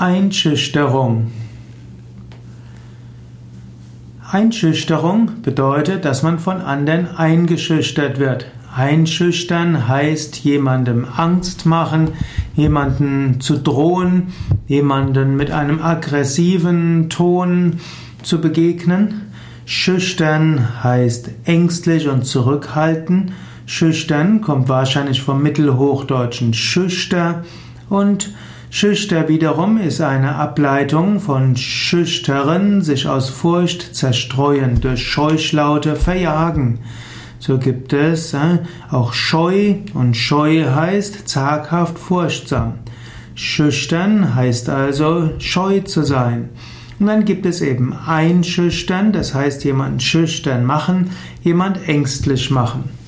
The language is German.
Einschüchterung. Einschüchterung bedeutet, dass man von anderen eingeschüchtert wird. Einschüchtern heißt jemandem Angst machen, jemanden zu drohen, jemanden mit einem aggressiven Ton zu begegnen. Schüchtern heißt ängstlich und zurückhalten. Schüchtern kommt wahrscheinlich vom Mittelhochdeutschen schüchter und Schüchter wiederum ist eine Ableitung von schüchtern, sich aus Furcht zerstreuen, durch Scheuchlaute verjagen. So gibt es äh, auch Scheu und Scheu heißt zaghaft furchtsam. Schüchtern heißt also scheu zu sein. Und dann gibt es eben einschüchtern, das heißt jemanden schüchtern machen, jemand ängstlich machen.